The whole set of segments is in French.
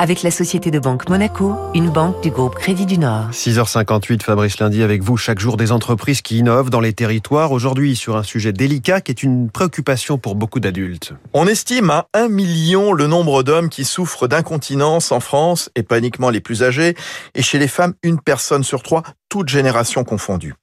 avec la Société de Banque Monaco, une banque du groupe Crédit du Nord. 6h58, Fabrice Lundi avec vous chaque jour des entreprises qui innovent dans les territoires. Aujourd'hui sur un sujet délicat qui est une préoccupation pour beaucoup d'adultes. On estime à 1 million le nombre d'hommes qui souffrent d'incontinence en France et pas uniquement les plus âgés. Et chez les femmes, une personne sur trois, toutes générations confondues.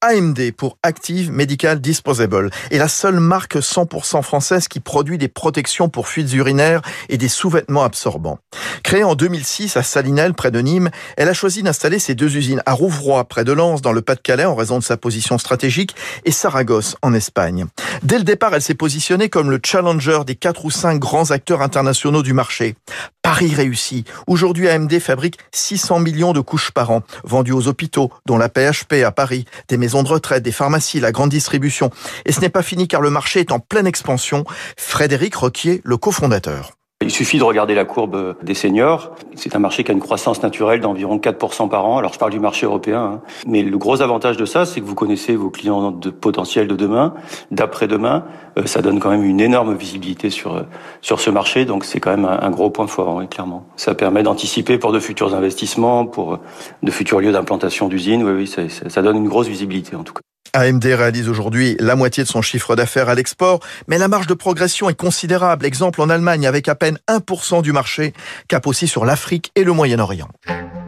AMD pour Active Medical Disposable est la seule marque 100% française qui produit des protections pour fuites urinaires et des sous-vêtements absorbants. Créée en 2006 à Salinel, près de Nîmes, elle a choisi d'installer ses deux usines à Rouvroy, près de Lens, dans le Pas-de-Calais, en raison de sa position stratégique, et Saragosse, en Espagne. Dès le départ, elle s'est positionnée comme le challenger des quatre ou cinq grands acteurs internationaux du marché. Paris réussit. Aujourd'hui, AMD fabrique 600 millions de couches par an, vendues aux hôpitaux, dont la PHP à Paris, des maisons de retraite, des pharmacies, la grande distribution. Et ce n'est pas fini car le marché est en pleine expansion. Frédéric Roquier, le cofondateur. Il suffit de regarder la courbe des seniors. C'est un marché qui a une croissance naturelle d'environ 4% par an. Alors je parle du marché européen. Hein. Mais le gros avantage de ça, c'est que vous connaissez vos clients de potentiels de demain, d'après-demain. Euh, ça donne quand même une énorme visibilité sur, euh, sur ce marché. Donc c'est quand même un, gros point fort, oui, clairement. Ça permet d'anticiper pour de futurs investissements, pour de futurs lieux d'implantation d'usines. Oui, oui, ça, ça donne une grosse visibilité en tout cas. AMD réalise aujourd'hui la moitié de son chiffre d'affaires à l'export, mais la marge de progression est considérable. Exemple en Allemagne avec à peine 1% du marché, cap aussi sur l'Afrique et le Moyen-Orient.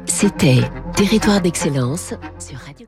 C'était Territoire d'excellence sur Radio